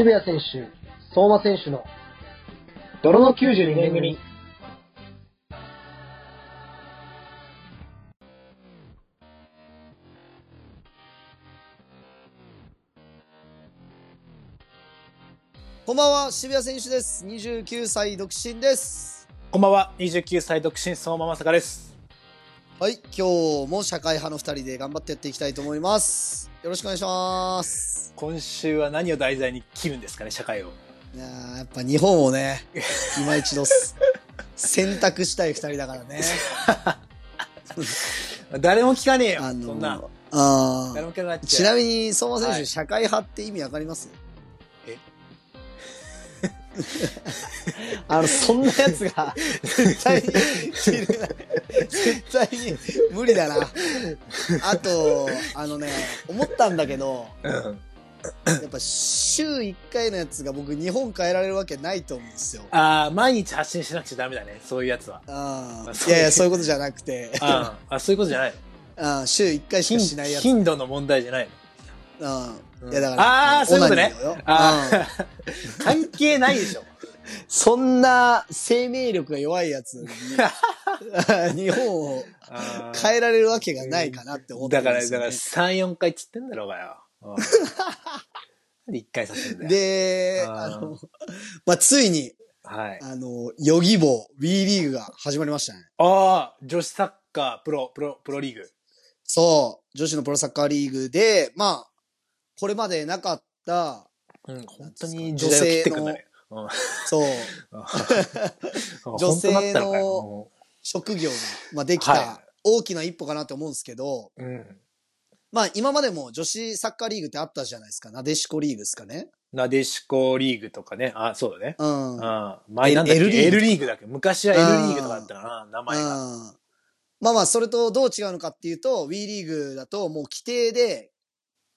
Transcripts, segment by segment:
渋谷選手、相馬選手の泥の92年組。こんばんは、渋谷選手です。29歳独身です。こんばんは、29歳独身相馬まさかです。はい、今日も社会派の2人で頑張ってやっていきたいと思います。よろしくお願いします。今週は何を題材に切るんですかね、社会を。いやーやっぱ日本をね、今一度す 選択したい2人だからね。誰も聞かねえよ、あそんな。の、あ誰も聞かなくなっーちなみに、相馬選手、はい社会派って意味わかります？え あの、そんなやつが、絶対に、絶対に無理だな。あと、あのね、思ったんだけど、うんやっぱ週1回のやつが僕日本変えられるわけないと思うんですよ。ああ、毎日発信しなくちゃダメだね、そういうやつは。ああそういやいや、そういうことじゃなくて、あ あ、そういうことじゃないのあ週1回しかしないやつ。頻度の問題じゃないの。うんいやだから、ああ、そういうことねオナニーをよ。あう 関係ないでしょ。そんな生命力が弱いやつに、日本を変えられるわけがないかなって思ってだから、るんですよ、だからね。3、4回っつってんだろうがよ。で1回させんだよ。で、あの、まあ、ついに、はい。あの、ヨギボー、WE リーグが始まりましたね。ああ、女子サッカー、プロ、プロ、プロリーグ。そう、女子のプロサッカーリーグで、まあ、これまでなかった、うん、本当に時代を切ってくんだね。うんそう、女性の職業が、まあ、できはた大きな一歩かなって思うんですけど、うん。まあ今までも女子サッカーリーグってあったじゃないですか。なでしこリーグですかね。なでしこリーグとかね。あ、そうだね。うん。前なんだっけ ?L リーグだっけ？昔は L リーグとかだったかな、名前が。まあまあ、それとどう違うのかっていうと、WE リーグだともう規定で、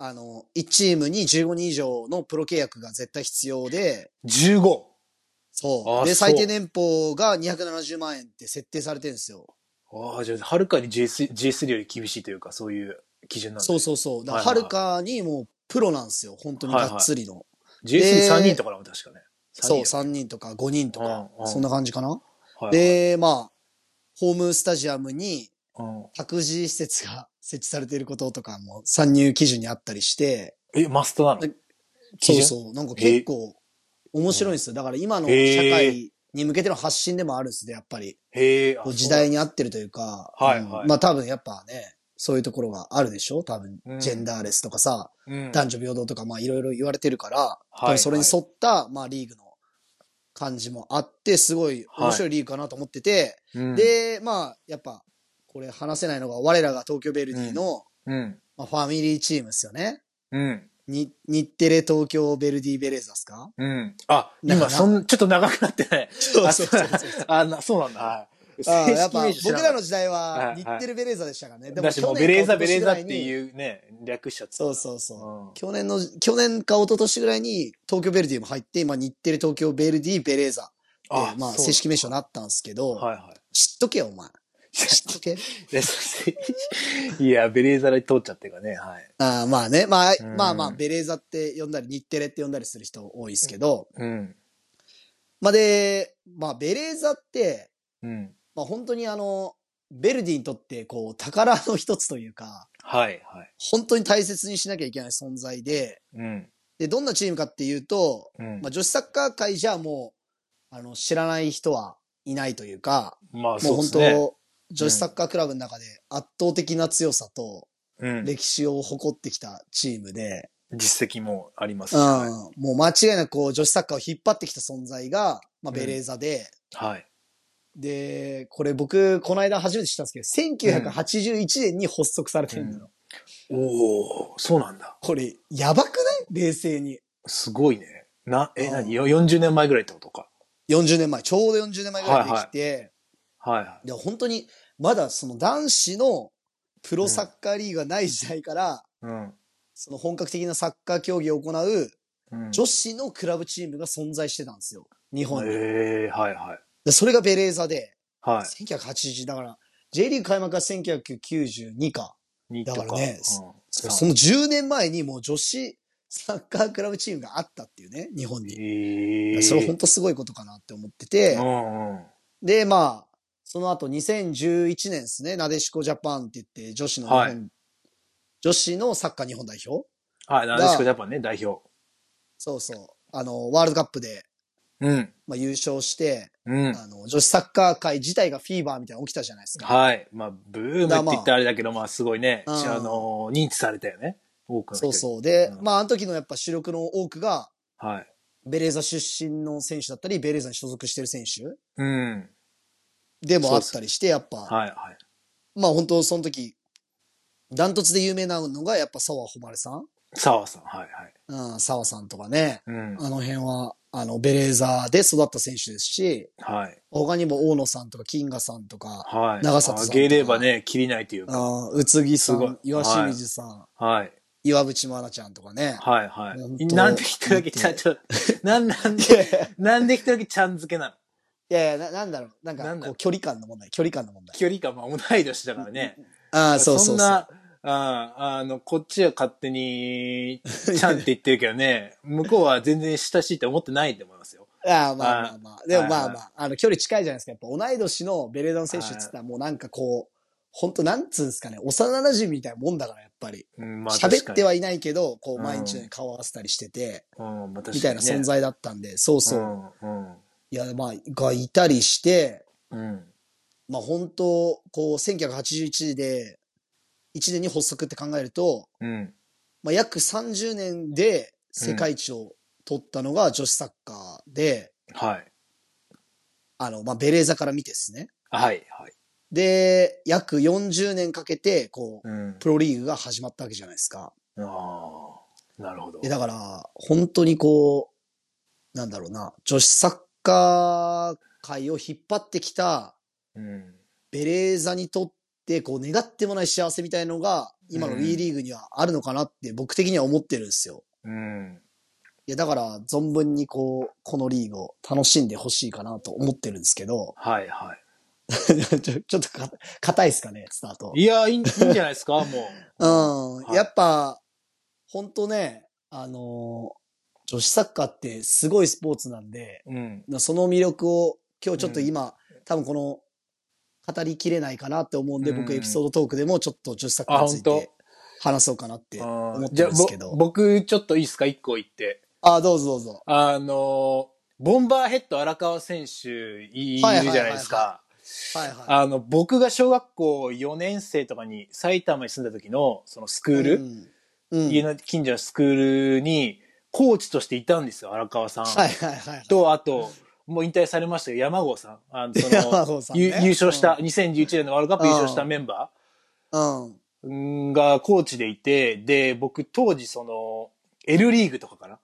あの、1チームに15人以上のプロ契約が絶対必要で、15。そう。で、最低年俸が270万円って設定されてるんですよ。ああ、じゃあ、はるかに G3, G3 より厳しいというか、そういう基準なんだ、そうそうそう。だから、はいはいはるかにもうプロなんですよ。本当にがっつりの。G33 人とかなの確かね。そう、三3人とか5人とか、うんうんそんな感じかな。人はいはい、で、まあ、ホームスタジアムにうん託児施設が設置されていることとかも参入基準にあったりして、え、マストなの？そうそう、なんか結構面白いんですよ。だから今の社会に向けての発信でもあるんですね、やっぱり。へえ。時代に合ってるというか、うんはい。はいまあ多分やっぱね、そういうところがあるでしょ？多分う、ん。ジェンダーレスとかさ、そううん。男女平等とかまあいろいろ言われてるから、い多分それに沿った、まあリーグの感じもあって、すごい面白い。リーグかなと思ってて、うん、で、まあ、やっぱ、これ話せないのが、我らが東京ベルディの、うん。まあ、ファミリーチームですよね。うん。に、日テレ東京ベルディベレーザですか？うん。あ、今、そん、ちょっと長くなってない。そうあそうそう。あ、なそうなんだ。はいああやっぱ、正式名称知僕らの時代は日テレベレーザでしたからね。でだしもうベレーザかベレーザっていうね、略しちゃってたそうそうそう。うん去年の、去年か一昨年ぐらいに東京ベルディも入って、今日テレ東京ベルディベレーザで、まあ、正式名称になったんですけど、はいはい。知っとけよ、お前。知っとけ。いやベレーザで通っちゃってるからね、はい。ああまあね、まあ、うんまあまあ、ベレーザって呼んだり、日テレって呼んだりする人多いですけど、うん。まあで、まあ、ベレーザって、うん。まあ本当にあの、ベルディにとって、こう、宝の一つというか、はいはい。本当に大切にしなきゃいけない存在で、うん。で、どんなチームかっていうと、うんまあ女子サッカー界じゃもう、あの、知らない人はいないというか、まあ、もそうう本当、ですね。女子サッカークラブの中で圧倒的な強さとうん。歴史を誇ってきたチームで、実績もありますし。うんは、もう間違いなくこう女子サッカーを引っ張ってきた存在が、まあベレーザで、い。はい。で、これ僕、この間初めて知ったんですけど、1981年に発足されてるんだよ。おおそうなんだ。これ、やばくない？冷静に。すごいね。な、え、うん何？よ ?40 年前ぐらいってことか。40年前、ちょうど40年前ぐらいにできて、はいはで本当に、まだその男子のプロサッカーリーグがない時代から、い。うん。その本格的なサッカー競技を行ううん女子のクラブチームが存在してたんですよ。日本に。ええはいはい。でそれがベレーザで、はい。1980だから、J リーグ開幕は1992か。だからねうんそその10年前にもう女子サッカークラブチームがあったっていうね、日本に。ええそれ本当すごいことかなって思ってて。うんうん。で、まあ、その後2011年ですね、なでしこジャパンって言って、女子の日本、はい女子のサッカー日本代表はい、なでしこジャパンね、代表。そうそう。あの、ワールドカップで、うん。まあ、優勝して、うん。あの、女子サッカー界自体がフィーバーみたいなの起きたじゃないですか。はい。まあ、ブームって言ったらあれだけど、まあ、すごいね、うんあの、認知されたよね。多くの人にそうそう。で、うんまあ、あの時のやっぱ主力の多くが、はい。ベレーザ出身の選手だったり、ベレーザに所属してる選手うん。でもあったりして、やっぱ、はい、はい。まあ本当その時、ダントツで有名なのがやっぱ沢誉さん澤さん、はい、はい。うん、沢さんとかね。うん。あの辺は、あの、ベレーザで育った選手ですし、はい。他にも大野さんとか金賀さんとか、はい。長里さんとかあげればね、切りないというか。あー宇津木さすごいん、岩清水さん、はい。岩渕真奈ちゃんとかね。はい、はいなんで一人だけちゃんと、なん、なんで、なんで一人だけちゃん付けなの？いやいや、ななんだろう。なんかなんだろうこう距離感の問題、距離感の問題。距離感、まあ、同い年だからね。ああ、そうそうそう。んな、ああの、こっちは勝手に、ちゃんって言ってるけどね、向こうは全然親しいって思ってないと思いますよ。ああ、まあまあまあ。でもまあはいまあ、あの、距離近いじゃないですか。やっぱ同い年のベレーザの選手って言ったらもうなんかこう、本当なんつうんですかね、幼馴染みたいなもんだから、やっぱり。うん、まあ、喋っては、はいないけど、こう、うん毎日のように顔合わせたりしてて、うん、まあ、確かにねみたいな存在だったんで、そうそう。うん、いや、まあ、がいたりして、うん。うん。まあ本当、こう、1981で、1年に発足って考えると、うん。まあ約30年で世界一を取ったのが女子サッカーで、はい。あの、まあベレーザから見てですね。はい、はい。で、約40年かけて、こう、うん。プロリーグが始まったわけじゃないですか。ああ、なるほど。で、だから、本当にこう、なんだろうな、女子サッカー界を引っ張ってきたうん。ベレーザにとって、こう、願ってもない幸せみたいのが、今のうん WE リーグにはあるのかなって僕的には思ってるんですよ。うん。いや、だから、存分にこう、このリーグを楽しんでほしいかなと思ってるんですけど、はい、は ちょちょっとか硬いですかね、スタートい。。いや、いいいいんじゃないですか、もう。うん、はいやっぱ、ほんとね、あのー女子サッカーってすごいスポーツなんで、うん。その魅力を今日ちょっと今、多分この、語りきれないかなって思うんで、うん僕エピソードトークでもちょっと女子サッカーについて話そうかなってあ思ってーじゃあ、ぼるんですけど。僕、ちょっといいですか、一個言って。あ、どうぞどうぞ。あの、ボンバーヘッド荒川選手いるじゃないですか。はいはい。あの、僕が小学校4年生とかに埼玉に住んだ時の、そのスクール、うんうん家の近所のスクールに、コーチとしていたんですよ、荒川さん。はいはいはい。と、あと、もう引退されましたよ、山郷さん。あの、その、さんねゆ優勝した、うん2011年のワールドカップ優勝したメンバうん。ーがコーチでいて、で、僕当時その、L リーグとかかな？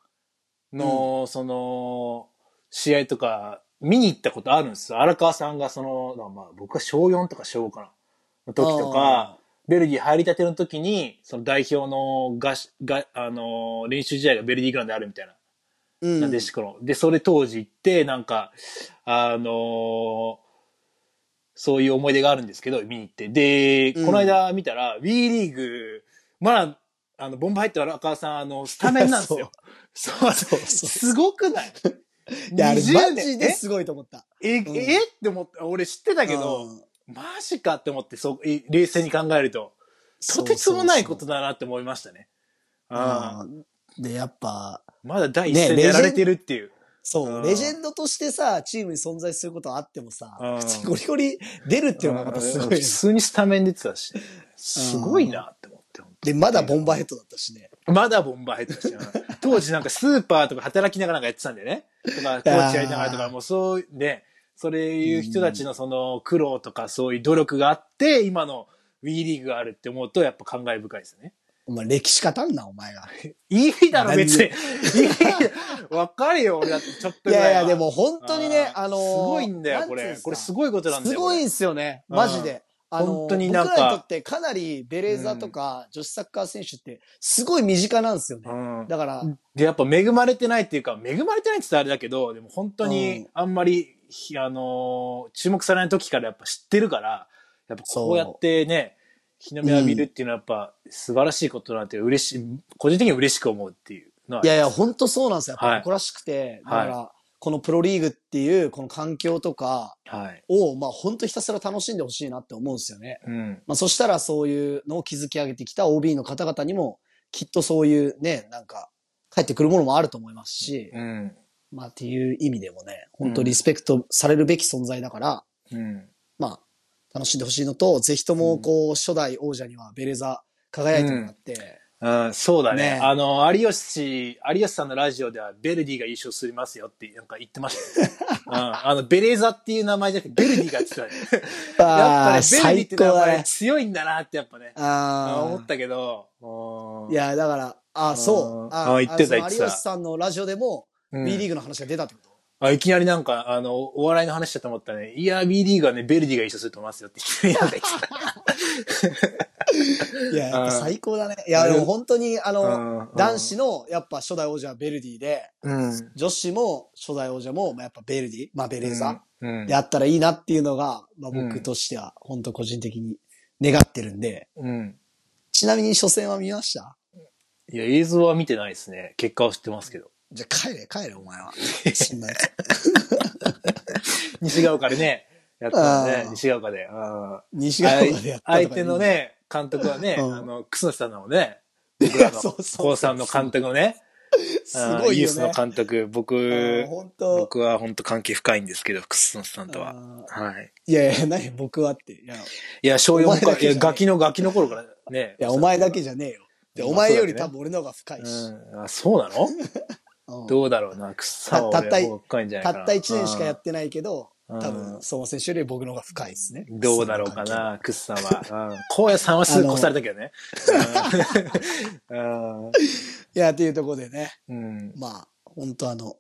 の、その、試合とか、見に行ったことあるんですよ。荒川さんがその、まあ僕は小4とか小5かな？の時とか、ベルギー入りたての時に、その代表のがし、が、あの、練習試合がベルギーグラウンドであるみたいな。うん。なでしこの。で、それ当時行って、なんか、あのそういう思い出があるんですけど、見に行って。で、うんこの間見たら、WE リーグ、まだ、あの、ボンバー入って荒川さん、あの、スタメンなんですよ。そうそうそう すごくない？いや、あれ20マ年ジですごいと思った。え、え、うんえ？って思って、俺知ってたけど、うんマジかって思って、そ冷静に考えると、とてつもないことだなって思いましたね。ああうんで、やっぱ、まだ第一ね線でやられてるっていう。そう、うんレジェンドとしてさ、チームに存在することはあってもさ、うん普通にゴリゴリ出るっていうのがまたすごいうん普。通にスタメン出てたし、すごいなって思って。で、まだボンバーヘッドだったしね。まだボンバー入ってたしな、当時なんかスーパーとか働きながらなんかやってたんだよね。とか、コーチやりながらとか、もうそう、ね、それいう人たちのその苦労とかそういう努力があって、今の WE リーグがあるって思うとやっぱ感慨深いですね。お前歴史語んな、お前が。いいだろ、別に。い何いわかるよ、俺だってちょっといは。いやいや、でも本当にね、あのーすごいんだよ、これ。これすごいことなんだよ。すごいんすよね、マジで。あのー本当になんか僕らにとってかなりベレーザとか女子サッカー選手ってすごい身近なんですよね。うん。だから、で、やっぱ恵まれてないっていうか、恵まれてないって言ったらあれだけど、でも本当うんにあんまりひあのー注目されない時からやっぱ知ってるから、やっぱこうやってね、日の目を浴びるっていうのはやっぱ素晴らしいことなんて嬉しい、個人的には嬉しく思うっていうのは。いやいや、本当そうなんですよ。やっぱはい誇らしくて、だはいから、このプロリーグっていう、この環境とかはい。を、まあ本当ひたすら楽しんでほしいなって思うんですよね。うん。まあそしたらそういうのを築き上げてきた OB の方々にも、きっとそういうね、なんか、帰ってくるものもあると思いますし、うん。まあっていう意味でもね、本当リスペクトされるべき存在だから、うん。まあ、楽しんでほしいのと、ぜひともこう、初代王者にはベレザ輝いてもらって、うん、そうだね。ねあの、有吉、有吉さんのラジオでは、ベルディが優勝しますよって、なんか言ってましたよ。うん。あの、ベレーザっていう名前じゃなくて、ベルディがって言ってたね。やっぱね、ベルディっ最て名前。強いんだなってやっぱね、あ思ったけど、うんい、や、だから、あ、そう。あ言ってた言ってた有吉さんのラジオでも、うん B リーグの話が出たってこと、あいきなりなんか、あの、お笑いの話だと思ったね。いや、B リーグはね、ベルディが優勝すると思いますよって言って。いや、やっぱ最高だね。いや、でも本当に、あうの、ん男子の、やっぱ初代王者はベルディで、うん。女子も初代王者も、まあ、やっぱベルディ、まあ、ベレーザ、うん。やったらいいなっていうのが、まあ、うん僕としては、本当個人的に願ってるんで、うん。ちなみに初戦は見ました？いや、映像は見てないですね。結果は知ってますけど。じゃあ帰れ、帰れ、お前は。そんなやつ 西ヶ丘でね、やったのねあ、ー西ヶ丘で。あ西ー側までやった相手の、ね、監督はね、うんあの、楠さんなのね、僕らの、高3の監督のね、すごいよユースのね。監督、僕、僕は本当関係深いんですけど、楠さんとは。あはい。ーいやいや、何僕はって。いや、小お前4か、いや、だけじゃないガキの、ガキの頃からね。やお前だけじゃねえよ。お前より多分俺の方が深いし。うん。あ、そうなの？うんどうだろうな、草はたたったい俺の方が深いんじゃないかな。たった1年しかやってないけど、うん多分、相馬選手より僕の方が深いですね。うんどうだろうかな、クッさんは。うん。荒野さんはすぐ越されたけどね。うん。いや、っていうところでね。うん。まあ、本当あの、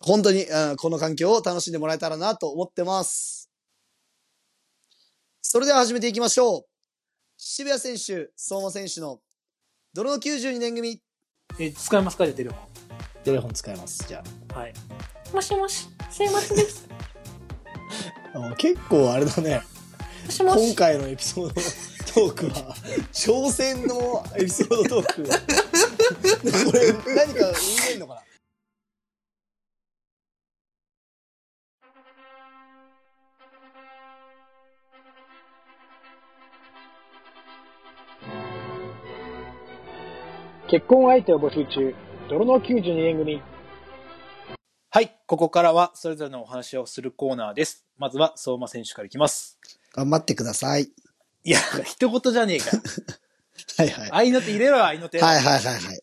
本当に、うんこの環境を楽しんでもらえたらなと思ってます。それでは始めていきましょう。渋谷選手、相馬選手の、泥の92年組。え、使いますか？じゃあテレフォテレフォン使います。じゃン。はい。もしもし、すいませんです。あ。あ結構あれだね。もしもし、今回のエピソードトークは、挑戦のエピソードトーク。これ、何か生んでんのかな？結婚相手を募集中、泥の92年組。はい。ここからは、それぞれのお話をするコーナーです。まずは、相馬選手からいきます。頑張ってください。いや、一言じゃねえかよ。はいはい。愛の手入れろよ、愛の手。はいはいはいはい。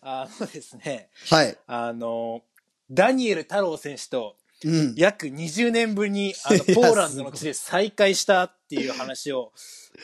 あのですね、はい。あの、ダニエル太郎選手とうん。約20年ぶりにあのポーランドの地で再会したっていう話を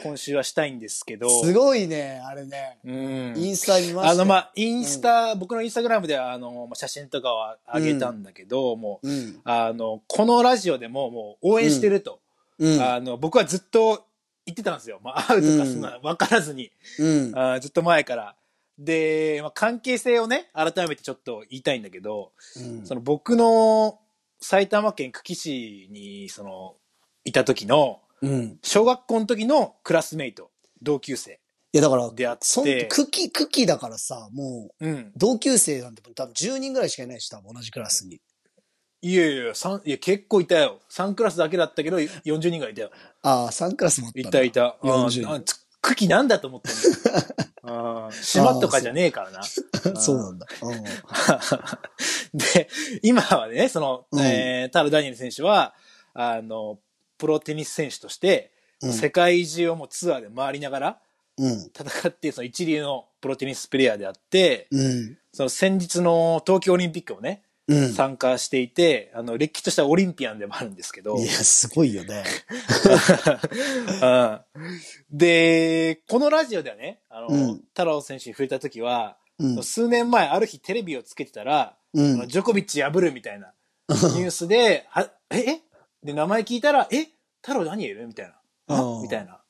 今週はしたいんですけど。すごいね、あれね。うん。インスタ見ましたよ。あの、まあ、インスタ、僕のインスタグラムでは、あの、まあ写真とかは上げたんだけど、もう、うん。あの、このラジオでももう応援してると。うん。あの、僕はずっと言ってたんですよ。まあ、会うとかすんな、わからずに。うん。あーずっと前から。で、まあ、関係性をね、改めてちょっと言いたいんだけど、うんその僕の埼玉県久喜市に、その、いた時の、うん。小学校の時のクラスメイト、同級生。いやだから、出会ってそん、クキ、クキだからさ、もう、うん。同級生なんて多分10人ぐらいしかいないし、多分同じクラスに。いやいやいや、三いや、結構いたよ。3クラスだけだったけど、40人ぐらいいたよ。ああ、3クラスもあったいたいた。40ああつ久喜なんだと思ってんのあー島とかじゃねえからな。そうなんだ。うん で、今はね、その、うんえー、タル・ダニエル選手は、あの、プロテニス選手として、うん世界中をもうツアーで回りながらうん。戦って、その一流のプロテニスプレイヤーであって、うん。その先日の東京オリンピックもね、うん。参加していて、あの、れっきとしたオリンピアンでもあるんですけど、いや、すごいよね。うん。で、このラジオではね、あの、うん。太郎選手に触れた時は、うん。数年前ある日テレビをつけてたら、ジョコビッチ破るみたいなニュースで、はええ？で、名前聞いたら、え？太郎ダニエルみたいな。みたいな。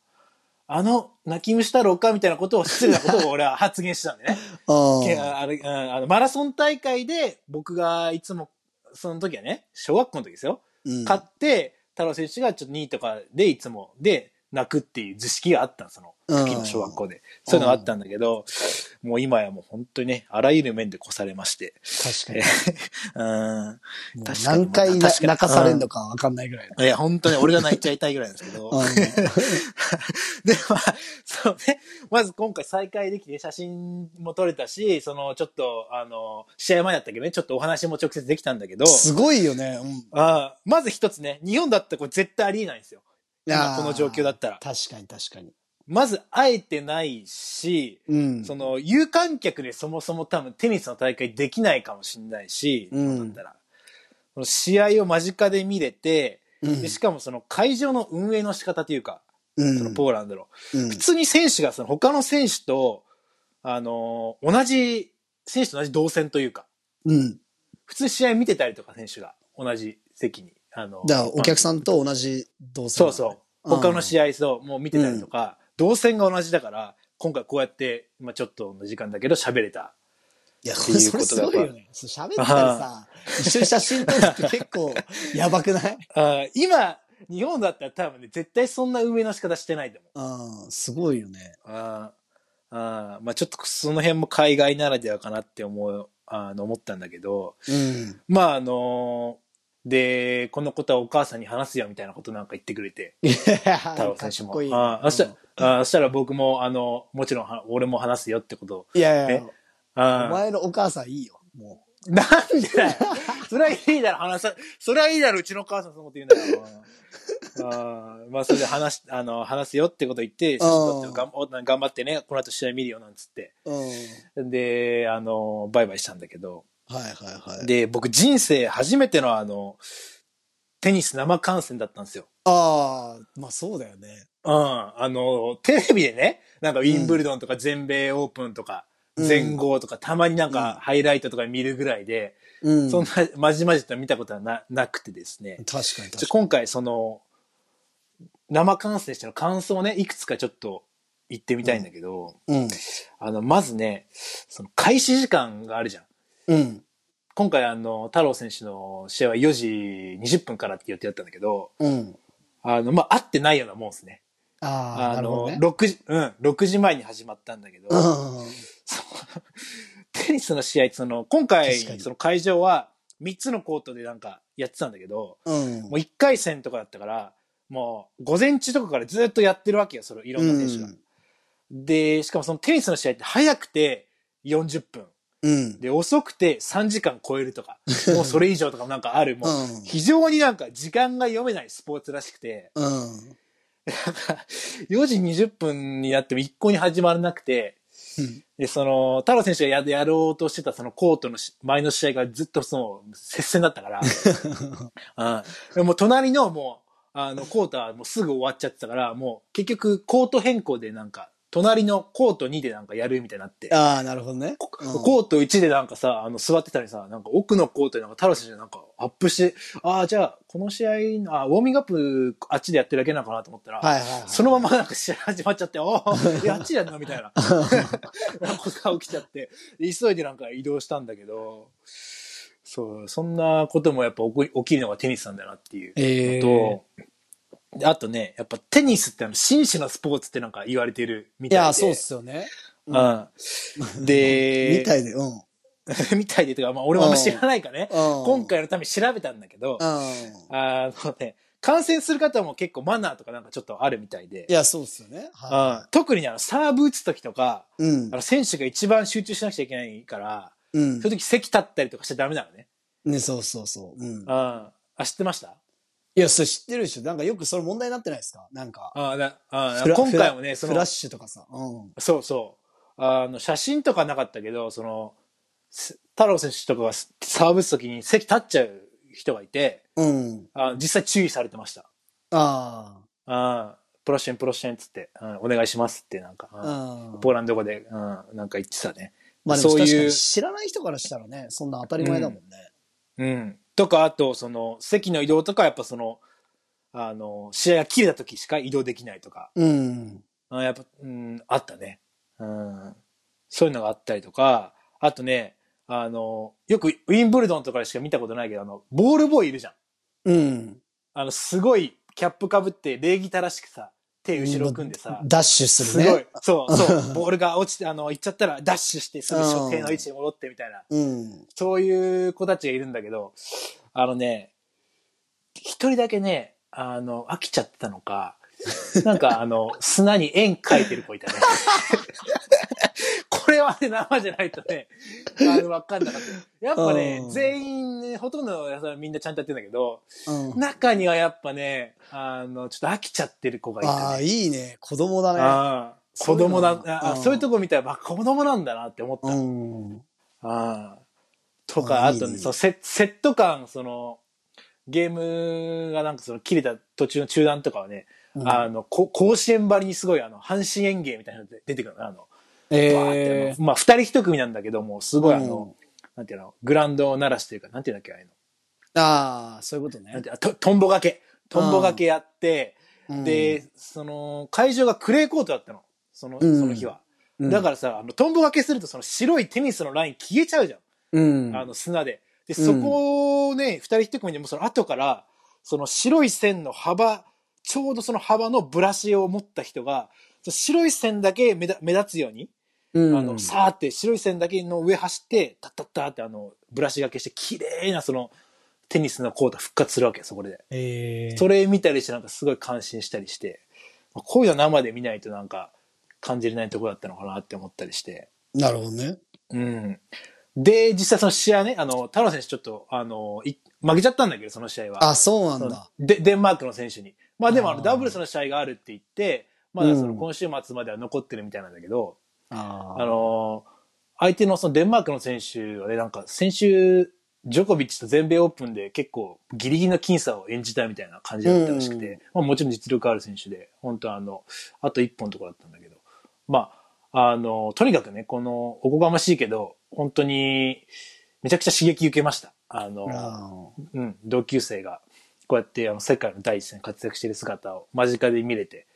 あの、泣き虫太郎かみたいなことを、失礼なことを俺は発言したんでね。あれうんあのマラソン大会で僕がいつも、その時はね、小学校の時ですよ。うん勝って、太郎選手がちょっと2位とかでいつもで泣くっていう図式があったのその時の小学校で。そういうのがあったんだけど、もう今やもう本当にね、あらゆる面で越されまして。確か うん。に。もう確かに何回泣かされんのかわかんないぐらいの。いや、本当に俺が泣いちゃいたいぐらいなんですけど。うん で、まあ、そうね。まず今回再開できて写真も撮れたし、その、ちょっと、あの、試合前だったけどね、ちょっとお話も直接できたんだけど、すごいよね。うんあーまず一つね、日本だったらこれ絶対ありえないんですよ。今この状況だったら。確かに確かに。まず会えてないし、うん。その、有観客でそもそも多分テニスの大会できないかもしれないし、うんだったら。その試合を間近で見れて、うんでしかもその会場の運営の仕方というか、うんそのポーランドの。うん普通に選手がその他の選手と、あのー同じ、選手と同じ動線というか、うん。普通試合見てたりとか選手が同じ席に。あのだお客さんと同じ動線そうそう。他の試合ともう見てたりとか、動線が同じだから、今回こうやって、まあちょっとの時間だけど喋れた。いや、ていうそれことだすごいよね。喋ったりさ、一緒に写真撮るって結構 やばくない？あー今、日本だったら多分ね、絶対そんな運営の仕方してないと思う。うん、すごいよね。あーあーまあちょっとその辺も海外ならではかなって思う、あの思ったんだけど、うん。まああので、このことはお母さんに話すよみたいなことなんか言ってくれて、太郎選手も。かっこいい。ああそしたうんら、あしたら僕も、あの、もちろんは、俺も話すよってことを。いやいやお前のお母さんいいよ、も なんでだよそれはいいだろ、話さ、それはいいだろ、うちの母さんそのこと言うんだよ。ああまあ、それで話し、あの、話すよってこと言って、写真撮って頑張頑張ってね、この後試合見るよ、なんつって。う。うん。で、あの、バイバイしたんだけど、はいはいはい。で、僕人生初めてのあの、テニス生観戦だったんですよ。ああ、まあそうだよね。うん。あの、テレビでね、なんかウィンブルドンとか全米オープンとか、うん全豪とか、たまになんかハイライトとか見るぐらいで、うん。そんなまじまじと見たことはななくてですね。確かに確か今回その、生観戦しての感想をね、いくつかちょっと言ってみたいんだけど、に。うん。あの、まずね、その開始時間があるじゃん。うん。今回あの、太郎選手の試合は4時20分からって予定だったんだけど、うん。あの、まあ、合ってないようなもんですね。ああ、あの、ね。6時、うん、6時前に始まったんだけど、うん。テニスの試合、その、今回その会場は3つのコートでなんかやってたんだけど、うん。もう1回戦とかだったから、もう午前中とかからずっとやってるわけよ、そのいろんな選手が。で、しかもそのテニスの試合って早くて40分。うん。で、遅くて3時間超えるとか、もうそれ以上とかもなんかある、もううん非常になんか時間が読めないスポーツらしくて、うん。なんか4時20分になっても一向に始まらなくて、で、その、太郎選手がややろうとしてたそのコートのし前の試合がずっとその接戦だったから、うん、でもう隣のもう、あの、コートはもうすぐ終わっちゃってたから、もう結局コート変更でなんか、隣のコート2でなんかやるみたいになって、ああ、なるほどね。コうんコート1でなんかさ、あの、座ってたのにさ、なんか奥のコートでなんか太郎選手なんかアップして、ああ、じゃあ、この試合、あウォーミングアップあっちでやってるだけなのかなと思ったら、はいはいはい。そのままなんか試合始まっちゃって、ああ、あっちやんな、みたいな。なんか起きちゃって、で急いでなんか移動したんだけど、そう、そんなこともやっぱ起きるのがテニスなんだなっていうえのと、であとね、やっぱテニスってあの、紳士のスポーツってなんか言われてるみたいで。いや、そうっすよね。うん。で、みたいで、うん。みたいでとか、まあ俺もあんま知らないからね。うん今回のために調べたんだけど、うん。あのね、観戦する方も結構マナーとかなんかちょっとあるみたいでい、や、そうっすよね。はうん特にあのサーブ打つ時とか、い。うんあ。の選手が一番集中しなくちゃいけないから、うんそういう時席立ったりとかしちゃダメなのね。ね、そうそうそう。うん。うん。あ、知ってました？いや、それ知ってるでしょ。なんかよくそれ問題になってないですか？なんか。あだあ今回もね、そのフラッ、シュとかさ。うん。そうそう。あの、写真とかなかったけど、その、す太郎選手とかがサーブ打つ時に席立っちゃう人がいて、うん。あ実際注意されてました。ああ proszę proszę っつって、うん、お願いしますってなんか、あ。うんうん。ポーランド語で、うん、なんか言ってたね。まあそういう知らない人からしたらね、そんな当たり前だもんね。うん。とか、あと、その、席の移動とか、やっぱその、あの、試合が切れた時しか移動できないとか、うん。あやっぱ、うん、あったね。うん。そういうのがあったりとか、あとね、あの、よくウィンブルドンとかでしか見たことないけど、あの、ボールボーイいるじゃん。うん。あの、すごいキャップかぶって礼儀正しくさ、手後ろ組んでさ、ダッシュすすごいるね。、そう、そう、ボールが落ちて、あの、行っちゃったらダッシュして、すぐうん所定の位置に戻ってみたいな、うん。そういう子たちがいるんだけど、あのね、一人だけね、あの、飽きちゃってたのか、なんかあの、砂に円描いてる子いたね。これはね、生じゃないとね、あの、わかんなかった。やっぱねう、ん全員ね、ほとんどのやつはみんなちゃんとやってるんだけど、うん。中にはやっぱね、あの、ちょっと飽きちゃってる子がいたね。ああ、いいね。子供だね。ああ子そういうの供だ、あうんそういうとこ見たら、まあ、子供なんだなって思った。うん。ああとか、あとね、あいいねそうセセット感、その、ゲームがなんかその切れた途中の中断とかはね、うんあの、こ甲子園ばりにすごいあの、阪神園芸みたいなので出てくるの。あの、えあのまあ、二人一組なんだけども、すごいあの、うんなんていうの、グラウンドを鳴らしてるか、なんていうんだっけ、ああいうの。ー、ああ、そういうことねなんて。とトンボがけ。トンボがけやって、うんで、その、会場がクレーコートだったの。その、そうんの日は。うんだからさ、あの、トンボがけするとその白いテニスのライン消えちゃうじゃん。うん。あの砂で。で、うんそこをね、二人一組でもその後から、その白い線の幅、ちょうどその幅のブラシを持った人が、白い線だけ目だ目立つように、うん、あの、さーって白い線だけの上走って、タッタッターってあの、ブラシがけして、綺麗なその、テニスのコート復活するわけ、そこで。えー、それ見たりしてなんかすごい感心したりして、まあこういうの生で見ないとなんか感じれないところだったのかなって思ったりして。なるほどね。うん。で、実際その試合ね、あの、太郎選手ちょっと、あの、い負けちゃったんだけど、その試合は。あ、そうなんそだ。ので、デンマークの選手に。まあでもダブルスの試合があるって言って、まだそのうん今週末までは残ってるみたいなんだけど、ああのー相手のそのデンマークの選手はね、なんか先週、ジョコビッチと全米オープンで結構ギリギリの僅差を演じたみたいな感じだったらしくて、まあもちろん実力ある選手で、本当あの、あと一本のところだったんだけど、まあ、あの、とにかくね、この、おこがましいけど、本当に、めちゃくちゃ刺激受けました。あの、あうん、同級生が、こうやってあの世界の第一線活躍している姿を間近で見れて、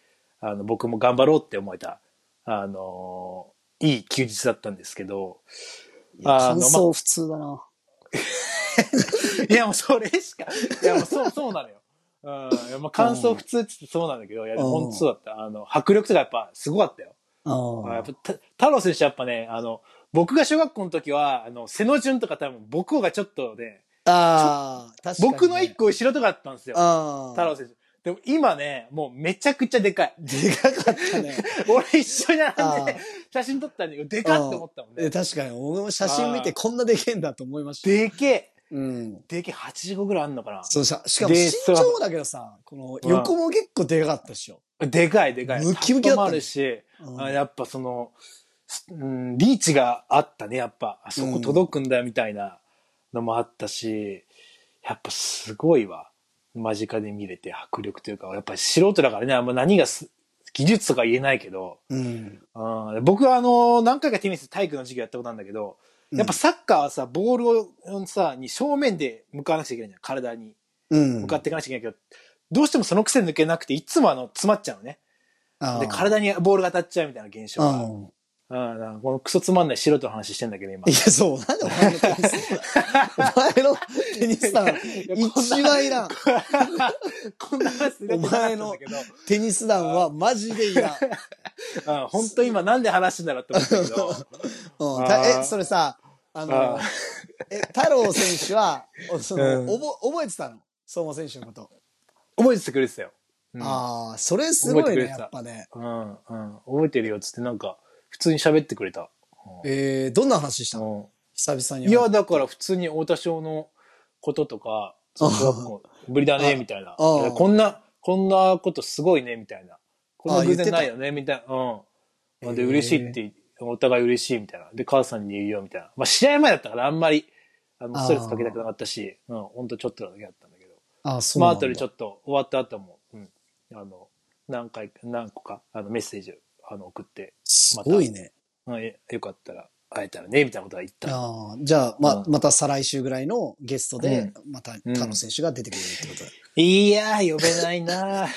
あの、僕も頑張ろうって思えた、あのいい休日だったんですけど、あの感想普通だな。いやもうそれしか、いやもうそう、そうなのよ。うん、まあ感想普通って言ってそうなんだけど、いや、うん本当そうだった。あの、迫力とかやっぱすごかったよ。ああやっぱ、た太郎選手やっぱね、あの、僕が小学校の時は、あの、背の順とか多分僕がちょっとね、あー、確かに、ね。僕の一個後ろとかだったんですよ。あ太郎選手。でも今ね、もうめちゃくちゃでかい。でかかったね。俺一緒に並んあで写真撮ったんだけど、でかって思ったもんえね。確かに、俺も写真見てこんなでけえんだと思いました。でけえ。うん。でけえ、85ぐらいあんのかな。そうししかもで身長だけどさ、この横も結構でかかったでしょ。でかいでかい。ムキムキだったねもあるし、うんあやっぱその、すうん、リーチがあったね、やっぱ。あそこ届くんだよ、みたいなのもあったし、やっぱすごいわ。間近で見れて迫力というか、やっぱり素人だからね、あんま何がす技術とか言えないけど、うん。うん僕はあの、何回かテニス体育の授業やったことあるんだけど、やっぱサッカーはさ、ボールをさ、に正面で向かわなくちゃいけないじゃん。体にうん。向かっていかなくちゃいけないけど、どうしてもその癖抜けなくて、いつもあの、詰まっちゃうのね。で、体にボールが当たっちゃうみたいな現象が。うん。うん、なんかこのクソつまんない素人の話してんだけど、今い。や、そう。なんでお前のテニスお前のテニス団、一番いらん。こんな話するってなかったんだけど、テニス団はマジでいらん。うん、本当今なんで話してんだろうって思ったけど、え、それさ、あのあ、え、太郎選手は、おその、覚えてたの？相馬選手のこと。覚えててくれてたよ。うん、ああ、それすごいね、やっぱね。うん、うん、覚えてるよっつってなんか、普通に喋ってくれた。えー、どんな話した？のうん久々に。いや、だから普通に太田省のこととか、小学校、ぶりだね、みたいな。こんな、こんなことすごいね、みたいな。こんな偶然ないよね、みたいな。うん。で、嬉しいって、お互い嬉しい、みたいな。で、母さんに言うよ、みたいな。まあ、試合前だったからあんまり、あの、ストレスかけたくなかったし、うん、ほんとちょっとだけだったんだけど。あそうまあ、なんだ後でちょっと終わった後も、うん。あの、何回か、何個か、あの、メッセージを、あの、送って、すごいね。うん、えよかったら会えたらね、みたいなことは言った。ああ、じゃあ、ま、うんまた再来週ぐらいのゲストで、うんまた、うん他の選手が出てくれるってことだ。いやー、呼べないなー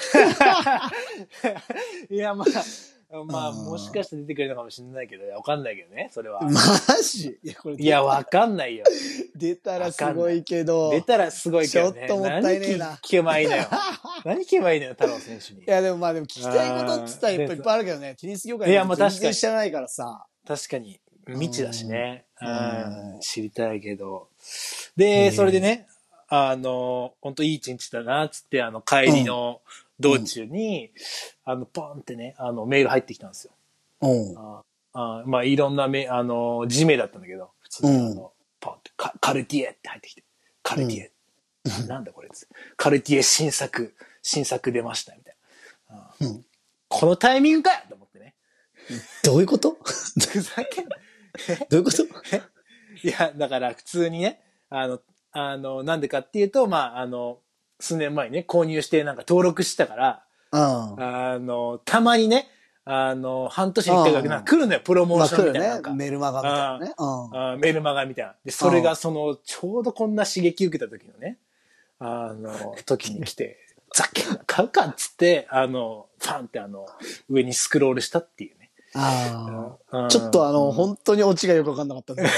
いや、まあ、まあ、うんもしかして出てくれるのかもしれないけど、わかんないけどね、それは。マジ？いや、これ、いや、わかんないよ。出たらすごいけど。出たらすごいけどね。ちょっともったいねえな何聞けばいいのよ。何聞けばいいのよ、太郎選手にい。や、でもまあでも聞きたいことって言ったらやっぱいっぱいあるけどね。テニス業界いやまあ確かに知らないからさ。確かに、未知だしね。ううんん、知りたいけど。で、それでね、あの、本当いい一日だな、つって、あの、帰りの道中に、あの、ポンってね、あの、メール入ってきたんですよ。うん。ああまあ、いろんなめ、あの、地名だったんだけど、普通にあの、ポンってカ、カルティエって入ってきて、カルティエ。なんだこれカルティエ新作、新作出ました、みたいな。あうんこのタイミングかよと思ってね。どういうこと？ふざけんな。どういうこと？いや、だから普通にね、あの、あの、なんでかっていうと、まあ、あの、数年前にね、購入してなんか登録したから、うん。あの、たまにね、あの、半年に一回ぐらいな来るのよ、プロモまあーション来るねみたいななんか。。メルマガみたいなね。メルマガみたいな。で、それがその、ちょうどこんな刺激受けた時のね、あの、時に来て、ざけんな、買うかっつって、あの、ファンってあの、上にスクロールしたっていうね。あうんあ。ちょっとあの、うん本当にオチがよくわかんなかったんで。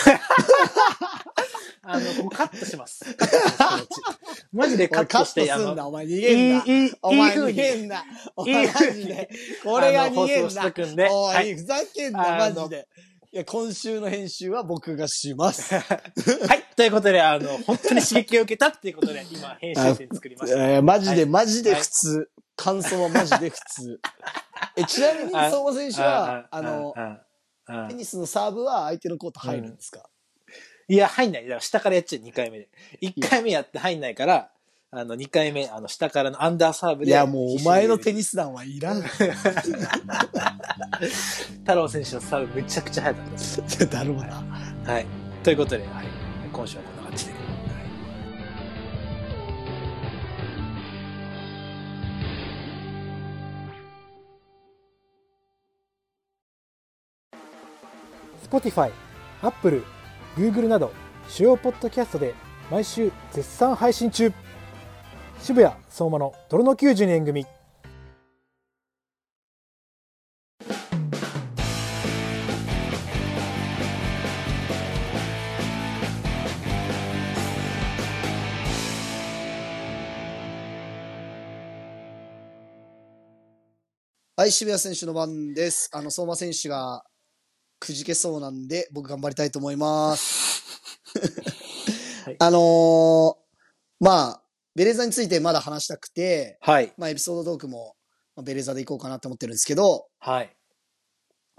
あの、もうカットします。カットマジでカットして、あのすんな、お前逃げんな。いい、いい、お前逃げんな。お前マジで。これが逃げんな。お、はいい。ふざけんな、マジで。いや、今週の編集は僕がします。はい。ということで、あの、本当に刺激を受けたっていうことで、今、編集点作りました。えーマジで、はいマジで普通。感想はマジで普通。え、ちなみに、あ相馬選手は、あの、テニスのサーブは相手のコート入るんですか、いや、入んない。だから下からやっちゃう、2回目で。1回目やって入んないから、あの、2回目、あの、下からのアンダーサーブで。いや、もうお前のテニニス団はいらん。太郎選手のサーブめちゃくちゃ速かったです。だろうな。はい。ということで、はい。今週はこんな感じで。はい Spotify、Apple、Google など主要ポッドキャストで毎週絶賛配信中渋谷相馬の泥の92年組はい、渋谷選手の番です。あの、相馬選手がくじけそうなんで、僕頑張りたいと思います。はいあのーまあ、ベレーザについてまだ話したくて、はい。まあ、エピソードトークも、まあ、ベレーザで行こうかなと思ってるんですけど、はい。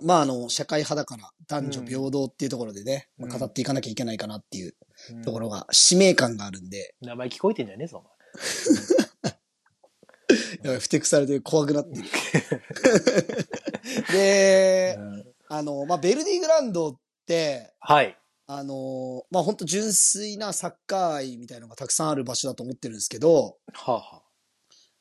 まあ、あの、社会派だから男女うん平等っていうところでね、うんまあ、語っていかなきゃいけないかなっていううんところが、使命感があるんで、名前聞こえてんじゃねえぞ、やばいふてくされて怖くなってる。お で前。、うんあの、まあ、ベルディグランドって、はい。あのまあ、本当純粋なサッカー愛みたいなのがたくさんある場所だと思ってるんですけど、はあ、は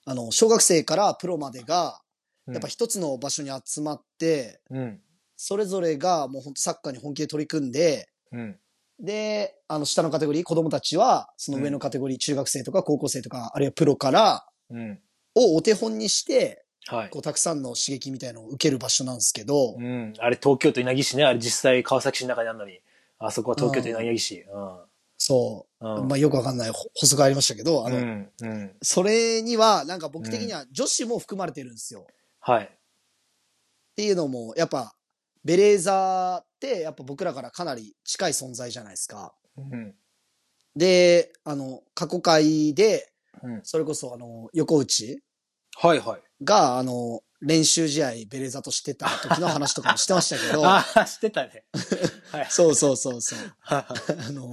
あの、小学生からプロまでが、あ。やっぱ一つの場所に集まって、うん。それぞれがもう本当サッカーに本気で取り組んで、うん。で、あの、下のカテゴリー、子供たちは、その上のカテゴリー、中学生とか高校生とか、あるいはプロから、うん。をお手本にして、はいこ。う、たくさんの刺激みたいのを受ける場所なんですけど、うん。あれ、東京都稲城市ね。あれ、実際川崎市の中にあるのに。あそこは東京都稲城市。そうう。ん。まあ、よくわかんないほ補足がありましたけど、あの、うん。うん。それには、なんか僕的には女子も含まれてるんですよ。はい。っていうのも、やっぱ、ベレーザーって、やっぱ僕らからかなり近い存在じゃないですか。うん。で、あの、過去回で、うん。それこそ、あの、横内はいはい。が、あの、練習試合ベレーザとしてた時の話とかもしてましたけど、ああ、知ってたね。はい。そうそうそうそう。は あの、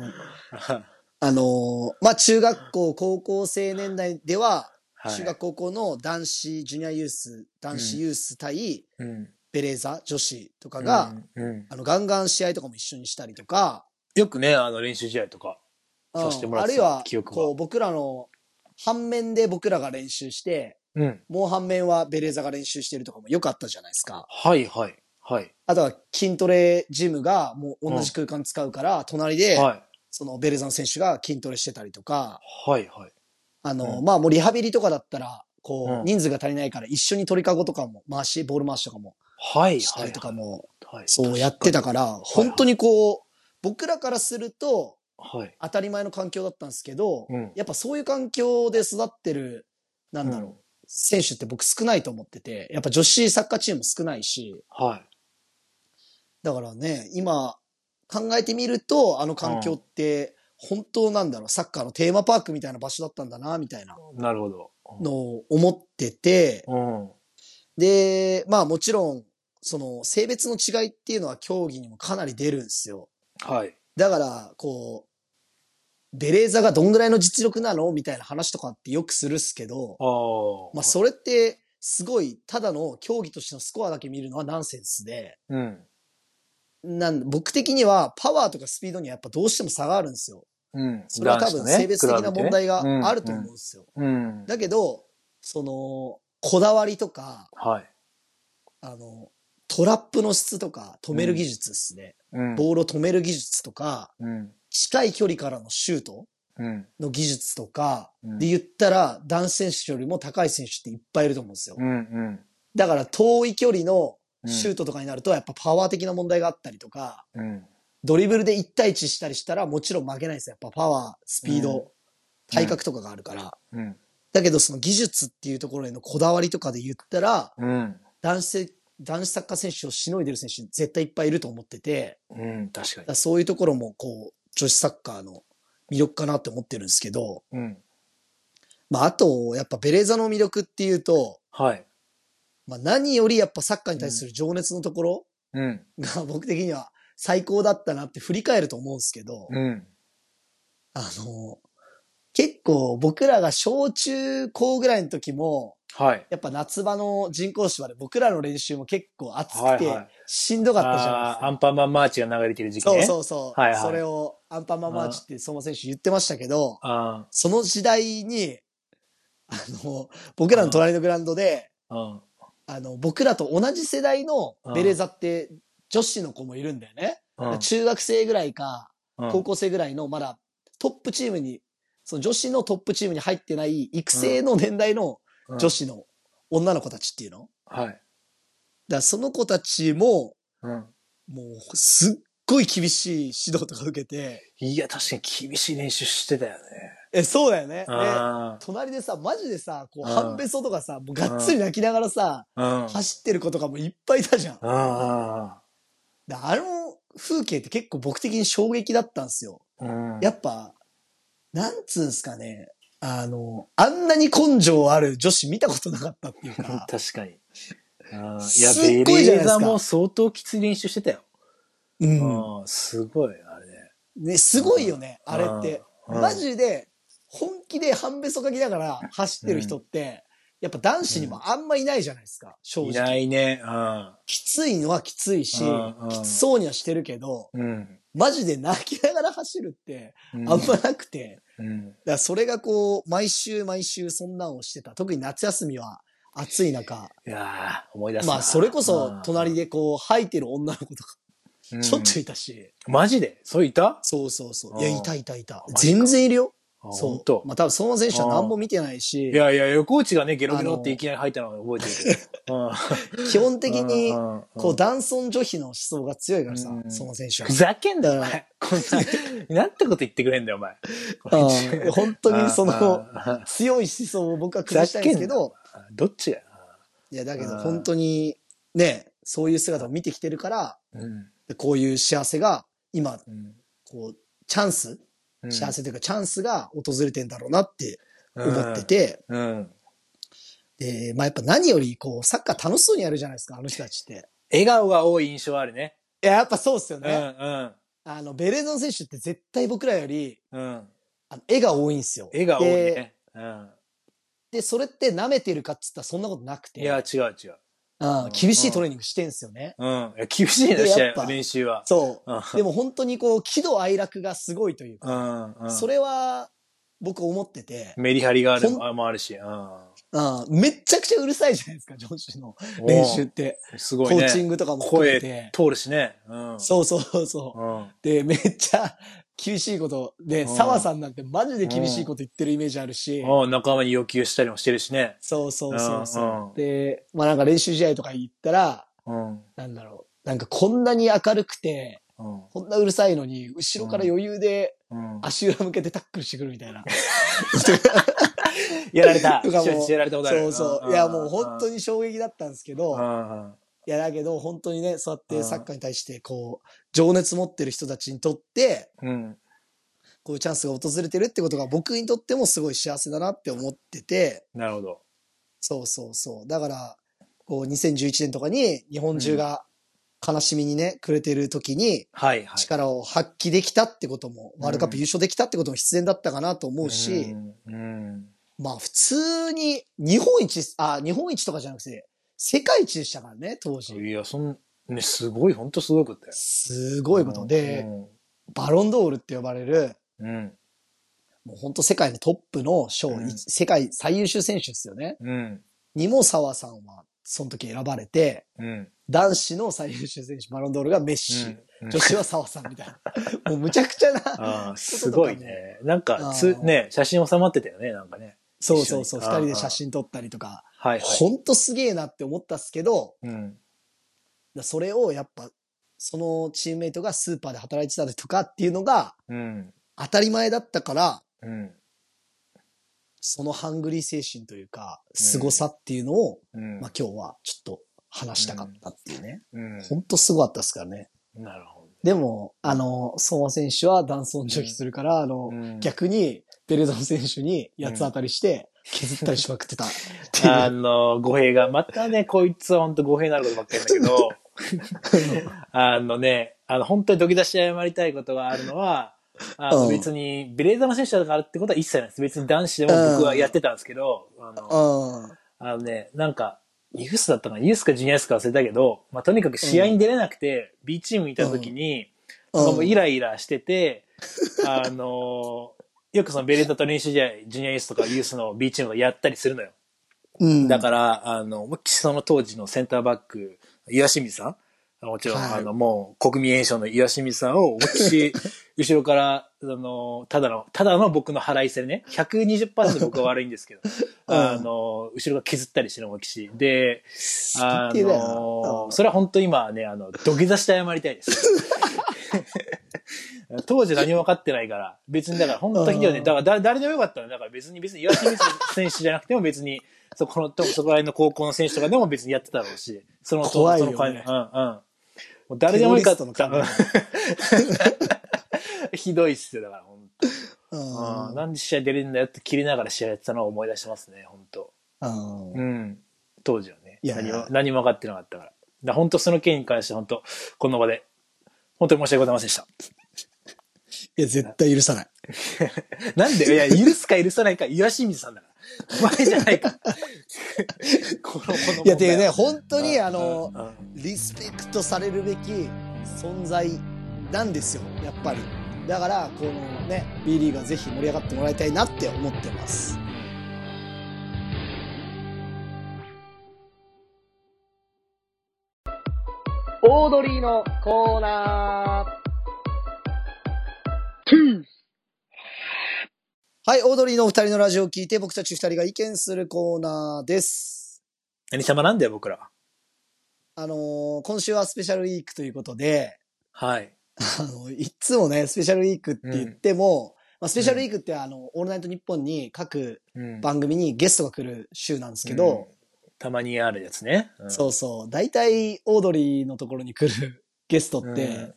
はあの、まあ、中学校、高校生年代では、はい中学高校の男子ジュニアユース、男子ユース対うん。ベレーザ女子とかが、うん、うん。あの、ガンガン試合とかも一緒にしたりとか、よくね、あの、練習試合とか。させてもらってたあるいはこう、僕らの、反面で僕らが練習して、うん。もう反面はベレーザが練習してるとかもよくあったじゃないですか。はいはい。はい。あとは筋トレジムがもう同じ空間使うから、隣で、はい。そのベレーザの選手が筋トレしてたりとか、はいはい。あの、うんまあもうリハビリとかだったら、こう、うん人数が足りないから一緒に鳥かごとかも回し、ボール回しとかもはい。したりとかも、はい、そうやってたから、本当にこう、僕らからするとはい。当たり前の環境だったんですけど、うんやっぱそういう環境で育ってる、なんだろう、うん選手って僕少ないと思ってて、やっぱ女子サッカーチーム少ないし、はい。だからね、今考えてみると、あの環境って、本当なんだろう、サッカーのテーマパークみたいな場所だったんだな、みたいななるほど。のを思ってて、うん。で、まあもちろん、その性別の違いっていうのは競技にもかなり出るんですよ。はい。だから、こう、ベレーザがどんぐらいの実力なの？みたいな話とかってよくするっすけど、ああ。まあそれって、すごい、ただの競技としてのスコアだけ見るのはナンセンスで、うん。なん僕的にはパワーとかスピードにはやっぱどうしても差があるんですよ。うん。それは多分性別的な問題があると思うんうですよ。ん。だけど、その、こだわりとか、はい。あの、トラップの質とか止める技術ですね。うん。ボールを止める技術とか、うん。近い距離からのシュートうん。の技術とか、うんで言ったら男子選手よりも高い選手っていっぱいいると思うんですよ。うん。うん。だから遠い距離のシュートとかになるとやっぱパワー的な問題があったりとか、うん。ドリブルで1対1したりしたらもちろん負けないですよ。やっぱパワー、スピード、うん体格とかがあるから。うん。だけどその技術っていうところへのこだわりとかで言ったら、うん。男子、男子サッカー選手をしのいでる選手絶対いっぱいいると思ってて、うん。確かだからそういうところもこう、女子サッカーの魅力かなって思ってるんですけど、に。うん。まああと、やっぱベレーザの魅力っていうと、はい。まあ何よりやっぱサッカーに対する情熱のところうん。が僕的には最高だったなって振り返ると思うんですけど、うん。あの、結構僕らが小中高ぐらいの時も、はい。やっぱ夏場の人工芝で僕らの練習も結構暑くてはいはいしんどかったじゃないですか。あーアンパンマンマーチが流れてる時期そう。そうそう。はいはいそれをアンパンマンマーチって相馬選手言ってましたけど、あその時代に、あの、僕らの隣のグラウンドで、あ。の、僕らと同じ世代のベレーザって女子の子もいるんだよね。うん。中学生ぐらいか、うん高校生ぐらいのまだトップチームに、その女子のトップチームに入ってない育成の年代のうん女子の女の子たちっていうの？はい。らその子たちも、うん。もうすっごい厳しい指導とか受けて、いや、確かに厳しい練習してたよね。え、そうだよね。で、あ隣でさ、マジでさ、こう、うん半べそとかさ、もうがっつり泣きながらさ。走ってる子とかもいっぱいいたじゃん。あであの風景って結構僕的に衝撃だったんですよ。あ。うん。やっぱ、なんつうんすかね。あの、あんなに根性ある女子見たことなかったっていうか。確かに。あーいや、すっごいじゃないですかベレーザも相当きつい練習してたよ。うん。うん。すごい、あれね。ね、すごいよね、あれって。うんマジで、本気で半べそかきながら走ってる人って、やっぱ男子にもあんまいないじゃないですか、正いな直。いね。うん。きついのはきついしきつそうにはしてるけど、うん。マジで泣きながら走るってうんあんまなくて、うん。だからそれがこう、毎週毎週そんなんをしてた。特に夏休みは暑い中。いやー思い出すな。まあ、それこそ隣でこう、吐いてる女の子とか、うん、ちょっといたし。マジで？そういた？そうそうそう。うんいや、いたいたいた全然いるよ。あそう。まあ多分その選手は何も見てないし。い、やいや、横内がね、ゲロゲロっていきなり入ったのは覚えてるけど。うん。基本的に、こう、男尊女卑の思想が強いからさう、んその選手は。ふ。ざけんなよ、おだ前。こんな、なんてこと言ってくれんだよ、お前。うん。本当にその、あ強い思想を僕は崩したいんですけど、あどっちがいや、だけどうん。本当に、ね、そういう姿を見てきてるから、こういう幸せが、今、うん。こう、チャンスうん幸せというかチャンスが訪れてんだろうなって思って。て、うん。で、まあやっぱ何よりこう、サッカー楽しそうにやるじゃないですか、あの人たちって。笑顔が多い印象あるね。いや、やっぱそうっすようん、ね。うん。あの、ベレーザの選手って絶対僕らより、うん。あの絵が多いんですよ。笑顔多いでね。うん。で、それって舐めてるかっつったらそんなことなくて、いや、違う違う。うん厳しいトレーニングしてんすよね。うん。厳しいな、試合、練習は。そう。うんでも本当にこう、喜怒哀楽がすごいといううか、ん。うん。それは僕思ってて、メリハリがあるもあるし。うん。うん、めっちゃくちゃうるさいじゃないですか、女子の練習って。すごいね。コーチングとかも含め声て。通るしね。うん。そうそうそう。うん。で、めっちゃ厳しいこと。で、うん澤さんなんてマジで厳しいこと言ってるイメージあるし。うん仲間に要求したりもしてるしね。そうそうそうそう。で、まあなんか練習試合とか行ったら、うん。なんだろう。なんかこんなに明るくて、うん。こんなうるさいのに、後ろから余裕でうん。足裏向けてタックルしてくるみたいな。やられた。とかもしやられたことある。そうそう。いや、もう本当に。に衝撃だったんですけど、うん。いや、だけど本当にね、そうやっうんてサッカーに対して、こう、情熱持ってる人たちにとって、うん。こういうチャンスが訪れてるってことが僕にとってもすごい幸せだなって思ってて、なるほど。そうそうそう。だから、こう、2011年とかに日本中が悲しみにね、くれてる時に。力を発揮できたってことも、ワールドカップ優勝できたってことも必然だったかなと思うし、うん。うん。まあ普通に日本一、あ、日本一とかじゃなくて、世界一でしたからね、当時。いや、そん、ね、すごい、本当すごいことだよ。すごいことで、バロンドールって呼ばれる、うん。もう本当世界のトップの賞、うん世界最優秀選手ですよね。うん。にも沢さんはその時選ばれて、うん。男子の最優秀選手、バロンドールがメッシ、うん。女子は沢さんみたいな。もうむちゃくちゃな。すごいね。なんか、あつ、ーね、写真収まってたよね、なんかね。そうそうそう、二人で写真撮ったりとか、はいはい。ほんとすげえなって思ったっすけど、うん。だそれをやっぱ、そのチームメイトがスーパーで働いてたりとかっていうのがうん。当たり前だったから、うん。そのハングリー精神というか、凄さっていうのを、うん。まあ今日はちょっと話したかったっていうね。うん。ほんとすごかったですからね。なるほど。でも、あの、相馬選手は男尊女卑するから、あの、うん逆に、ベレザン選手に八つ当たりして、削ったりしまくってた。あの、語弊が、またね、こいつは本当語弊になることばっかりだけど、あのね、あの、本当に土下座して謝りたいことがあるのは、あのうん別に、ベレーザの選手だからってことは一切ないです。別に男子でも僕はやってたんですけど、あの、うん。あのね、なんか、ユースだったかな？ユースかジュニアスか忘れたけど、まあ、とにかく試合に出れなくて、B チームにいた時に、なんかもうイライラしてて、あの、よくそのベレーザと練習試合、ジュニアユースとかユースの B チームがやったりするのよ。うん。だから、あの、思いっきりその当時のセンターバック、岩清水さん？もちろん、はいあの、もう、国民栄誉の岩清水さんを思いっきり、後ろから、あの、ただの、ただの僕の腹いせでね、120%僕は悪いんですけど、あの、後ろが削ったりしてる思いっきり。で、あの、なそれは本当今ね、あの、土下座して謝りたいです。当時何も分かってないから、別にだから本当ひどいね。うんだから誰誰でもよかったの。だから別に別に岩清水選手じゃなくても別に、そこの、とそこら辺の高校の選手とかでも別にやってたろうし、その、怖いよねその感じうんうん。もう誰でもよかった。テロリスひどいっすよ、だから本当。うんうんなんで試合出れるんだよって切りながら試合やってたのを思い出しますね、本当うんうん。当時はね。いや何も、何も分かってなかったから。だ本当その件に関して本当、この場で、本当に申し訳ございませんでした。いや、絶対許さない。なんで、いや、許すか許さないか、岩清水さんだから。お前じゃないか。この、この。いや、っていうね、本当に、うんあのリスペクトされるべき存在なんですよ、やっぱり。だから、このね、B リーグはぜひ盛り上がってもらいたいなって思ってます。オードリーのコーナー。はい、オードリーのお二人のラジオを聞いて僕たち二人が意見するコーナーです。何様なんだよ、僕ら。あのー今週はスペシャルウィークということで、はい。あの、いっつもね、スペシャルウィークって言っても、まあ、スペシャルウィークってあの、オールナイトニッポンに各うん。番組にゲストが来る週なんですけど、うんたまにあるやつね。うんそうそう、大体オードリーのところに来るゲストって、うん。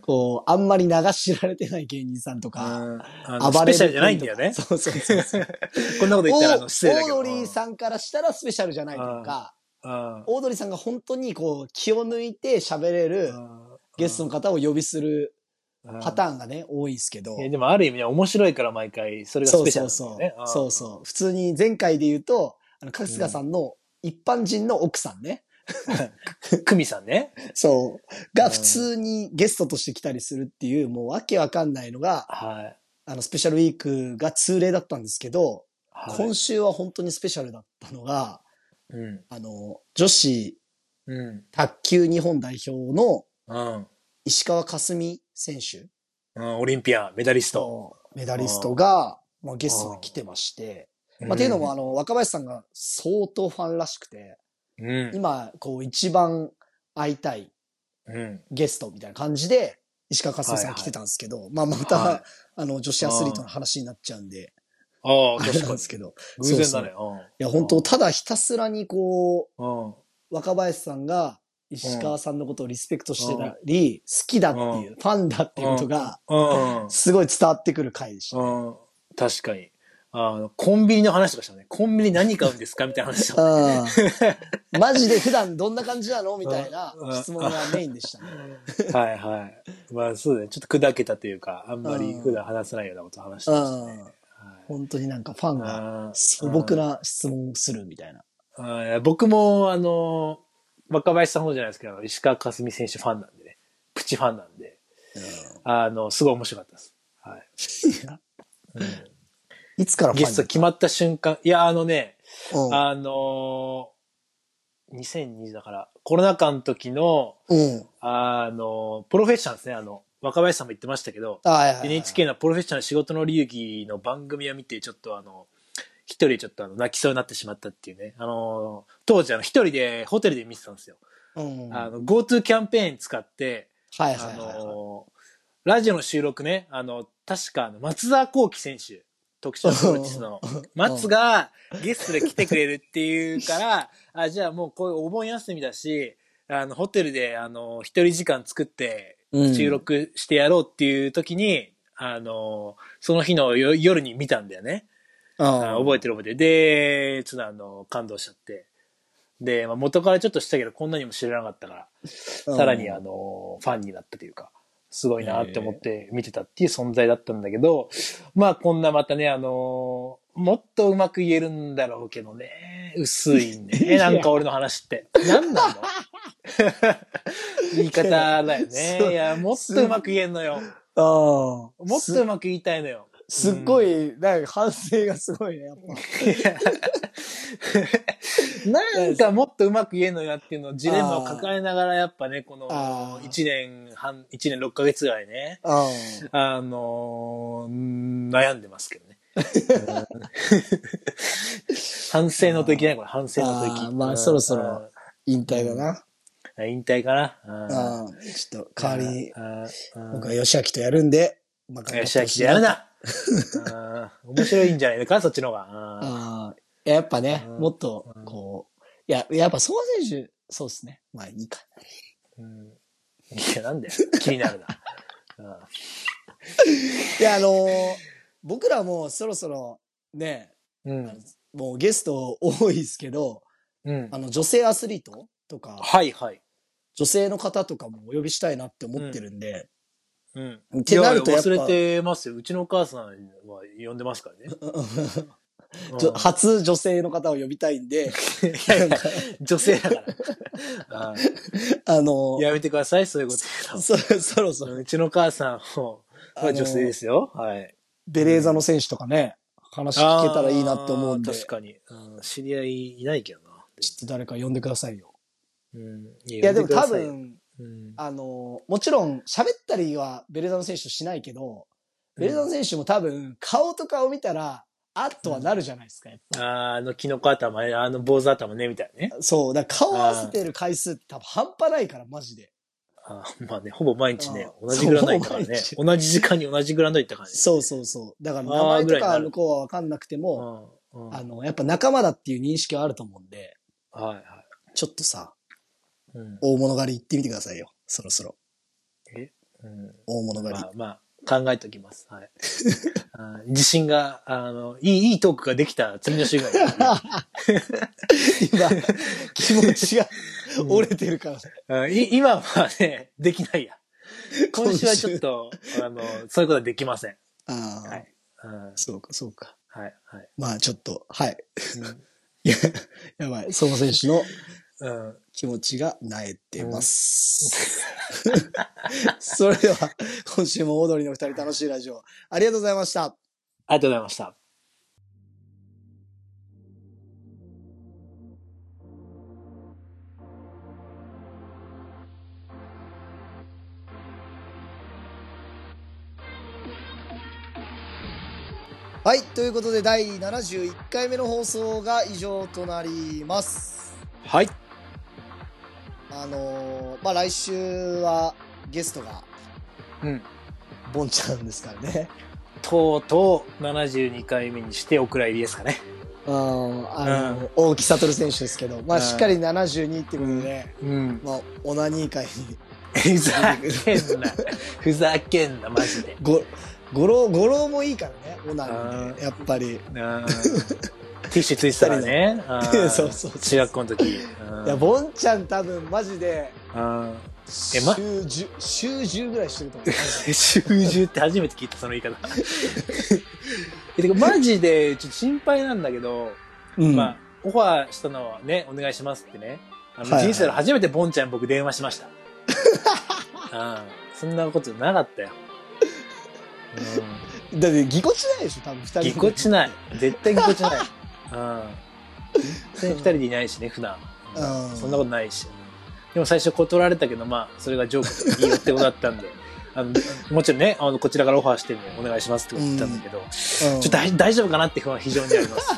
こう、あんまり流し知られてない芸人さんとか、あの暴れるスペシャルじゃないんだよね。そうそうそうそう。こんなこと言ったらあのオ失礼だけど。ードリーさんからしたらスペシャルじゃないというか、うん。オードリーさんが本当にこう、気を抜いて喋れるゲストの方を呼びするパターーンがね、多いんですけど。でもある意味ね、面白いから毎回、それがスそうペシャそうそうルなんだよね。。そうそう。普通に前回で言うと、あの、春日さんの一般人の奥さんね。うん。クミさんね。そう。が普通にゲストとして来たりするっていう、もうわけわかんないのが、はい。あの、スペシャルウィークが通例だったんですけど、はい今週は本当にスペシャルだったのが、うん。あの、女子うん。卓球日本代表のうん。石川佳純選手うんオリンピアン、メダリスト。メダリストが、まあ、ゲストに来てまして、まあ、っていうのも、あの、若林さんが相当ファンらしくて、うん。今、こう、一番会いたいうん。ゲストみたいな感じで、石川佳純さん来てたんですけど、まあまた、はいあの、女子アスリートの話になっちゃうんで、ああ、確かになんです。けど。偶然だそうね。いや、本当ただひたすらにこう。若林さんが石川さんのことをリスペクトしてたり、好きだっていう、うファンだっていうことが、うん。すごい伝わってくる回でした。うん。確かに。あの、コンビニの話とかしたね。コンビニ何買うんですかみたいな話した。うん マジで普段どんな感じなのみたいなうん質問がメインでしたね。はいはい。まあそうだね。ちょっと砕けたというか、あんまり普段話せないようなことを話してましたね。うん本当になんかファンが素朴な質問をするみたいな。あー僕も、あの、若林さんほどじゃないですけど、石川佳純選手ファンなんでね。プチファンなんで、あの、すごい面白かったです。はい。いつからゲスト決まった瞬間、いや、あのね、うんあのー、2020だから、コロナ禍の時の、うん。あの、プロフェッショナルですね、あの、若林さんも言ってましたけど、はいはいはい NHK のプロフェッショナル仕事の流儀の番組を見て、ちょっとあの、一人ちょっとあの、泣きそうになってしまったっていうね。あの、当時あの、一人でホテルで見てたんですよ。うん。はいあの、GoTo キャンペーン使って、あはいはいはい。の、ラジオの収録ね、あの、確か松沢幸輝選手、特徴プロレスの、松がゲストで来てくれるっていうから、あ、じゃあもうこういうお盆休みだし、あの、ホテルで、あの、一人時間作ってうん。収録してやろうっていう時に、あの、その日のよ夜に見たんだよね。あ覚えてる覚えてる。で、ちょっとあの、感動しちゃって。で、まあ、元からちょっとしたけど、こんなにも知らなかったから、うん。さらにあの、ファンになったというか、すごいなって思って見てたっていう存在だったんだけど、まあこんなまたね、あの、もっとうまく言えるんだろうけどね、薄いね、なんか俺の話って。なんなの？言い方だよね。いや、もっとうまく言えんのよ。もっとうまく言いたいのよ。すっごい、なんか反省がすごいね、やっ なんかもっとうまく言えんのよっていうのをジレンマを抱えながらやっぱね、このあー1年半、1年6ヶ月ぐらいね、ぱ。あのーうん悩んでますけどね。反省の時ね、これ反省のあ時。ーまあそろそろ引退だな。うん。引退かな。うんああ、ちょっと代わりに、僕は吉明とやるんで、まあ、吉明ほしいでやるな。うん面白いんじゃないか、そっちの方が。うんあややっぱね、うんもっと、こう、いや、やっぱ相馬選手、そうですね。まあいいか。うんいや、なんだよ。気になるな。うんいや、あのー僕らもそろそろね、うん。もうゲスト多いですけど、うんあ。の、女性アスリートとか、はいはい。女性の方とかもお呼びしたいなって思ってるんで、うん。ってなるとやっぱいや忘れてますよ。うちのお母さんは呼んでますからね。初女性の方を呼びたいんで、いやいや、女性だから。あ あのーやめてください、そういうこと言そ、そろそうろ、のうちの母さんも、あのは女性ですよ。はい。ベレーザの選手とかね、話聞けたらいいなって思うんで、確かに。うん知り合いいないけどな。ちょっと誰か呼んでくださいよ。うん。いいや、でも多、分、うんあのーもちろん喋ったりはベレーザの選手としないけど、ベレーザの選手も多分顔とかを見たら、あっとはなるじゃないですか、やっぱあーあの、キノコ頭ね、あの坊主頭ね、みたいなね。そう、だから顔合わせてる回数って多分半端ないから、マジで。あーまあね、ほぼ毎日ね同じグラウンド行ったからね。同じ時間に同じグラウンド行った感じ。そうそうそう。だから名前とか向こうはわかんなくても、うんうんあの、やっぱ仲間だっていう認識はあると思うんで、はいはい。ちょっとさ、うん大物狩り行ってみてくださいよ。そろそろ。うん大物狩り。まあまあ、考えておきます。はい。自信が、あの、いい、いいトークができた次の週ぐらい。今、気持ちが折れてるから。うんい今はね、できないや。今週はちょっと、あの、そういうことはできません。ああ、はい。うんそうか、そうか。はい、はい。まあちょっと、はい。いや、やばい。その選手のうん。うん気持ちが萎えてます。それでは、今週もオードリーの二人楽しいラジオ、ありがとうございました。ありがとうございました。はい。ということで、第71回目の放送が以上となります。はい。あのーまあ、来週はゲストが、うん。ボンちゃんですからね。とうとう72回目にしてお蔵入りですかね。うん、あの、大木悟選手ですけど、まあ、うんしっかり72ってことで、うん。まあ、オナニー会に、ふざけんな。ふざけんな、マジで。ご、語呂、語呂もいいからね、オナニーあで、やっぱり。うんティッシュついてたらね。うんそうそう中学校の時。うんいや、ボンちゃん多分、マジで、えま10、週10ぐらいしてると思う。習字って初めて聞いた、その言い方。えてか、マジで、ちょっと心配なんだけど、うんまあ、オファーしたのはね、お願いしますってね。あの、人生で初めてボンちゃん僕電話しました。うん。そんなことなかったよ。うん。だって、ぎこちないでしょ、多分、二人で。ぎこちない。絶対ぎこちない。うん。全然二人でいないしね、普段。うんそんなことないし。でも最初断られたけど、まあ、それがジョークでいいよってことだったんで、あの、もちろんね、あの、こちらからオファーしてんでお願いしますってこと言ったんだけど、うんちょっと大大丈夫かなって不安は非常にあります。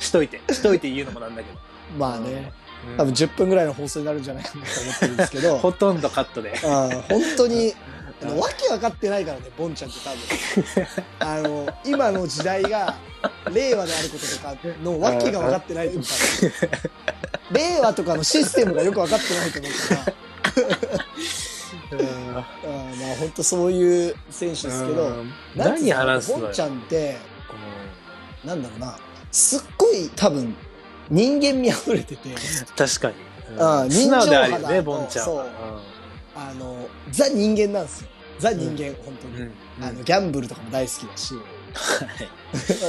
しといて、しといて言うのもなんだけど。まあね、うん多分10分ぐらいの放送になるんじゃないかなと思ってるんですけど、ほとんどカットで。あ本当に、あのわけ分かってないからね、ボンちゃんって多分。あの、今の時代が、令和であることとかのわけが分かってないと思う令和とかのシステムがよく分かってないと思うから、うん。あまあ本当そういう選手ですけど、何話すのよ？ボンちゃんって、うなんだろうな、すっごい多分、人間味溢れてて、ん 確かに。あうん素直であるよね、人情派だボンちゃんそう。は。あの、ザ人間なんですよ。ザ人間、本当に。うんうんあの、ギャンブルとかも大好きだし、はい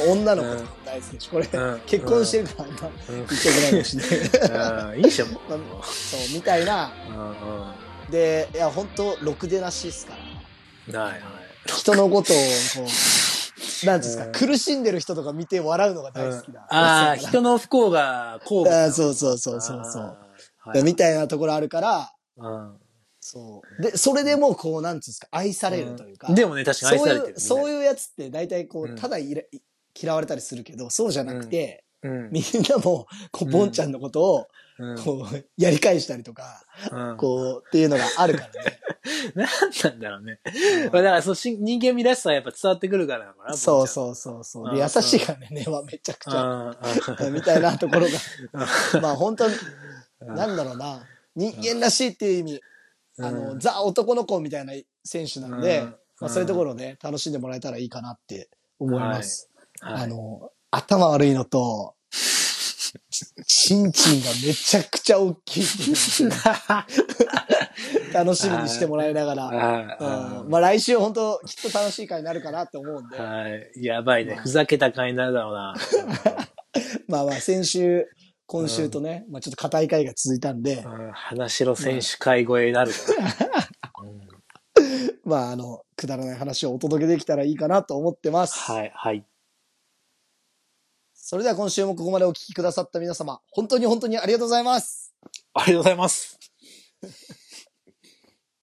女の子とかも大好きだし、これ、うん結婚してるから、あんまうん言っちゃいけないかもしれない。うんいいでしょ、もう。まそう、みたいな。うんうんで、いや、本当ろくでなしですから。はいはい。人のことを、こう、なんていうんですか、うん苦しんでる人とか見て笑うのが大好きだ。ああ、人人の不幸が幸福。あーそうそうそうそうそう。みたいなところあるから、うんそう。で、それでもこう、なんていうんですか、愛されるというか。でもね、確かに愛されてる。そういう、そうう。いうやつって大体こう、うんただいれ嫌われたりするけど、そうじゃなくて、うん。みんなも、こう、ボンちゃんのことを、うんこう、やり返したりとか、うんこう、っていうのがあるからね。なんなんだろうね。まあだから、そう、し人間味らしさはやっぱ伝わってくるからなのかな。そうう。そうそうそう。うんで、優しいからね、根はめちゃくちゃ。うんみたいなところが、まあ本当に、うんなんだろうな、人間らしいっていう意味、あの、うん。ザ男の子みたいな選手なので、うん。まあそういうところをね、楽しんでもらえたらいいかなって思います。はい。あの、頭悪いのと、ちんちんがめちゃくちゃ大きい 楽しみにしてもらいながら、あうん。まあ来週本当きっと楽しい回になるかなって思うんで、はい。やばいね。ふざけた回になるだろうな。まあまあ先週、今週とね、まあちょっと硬い回が続いたんで、うん花城選手会超えになるまああの、くだらない話をお届けできたらいいかなと思ってます。はい、はい。それでは今週もここまでお聞きくださった皆様、本当に本当にありがとうございます。ありがとうございます。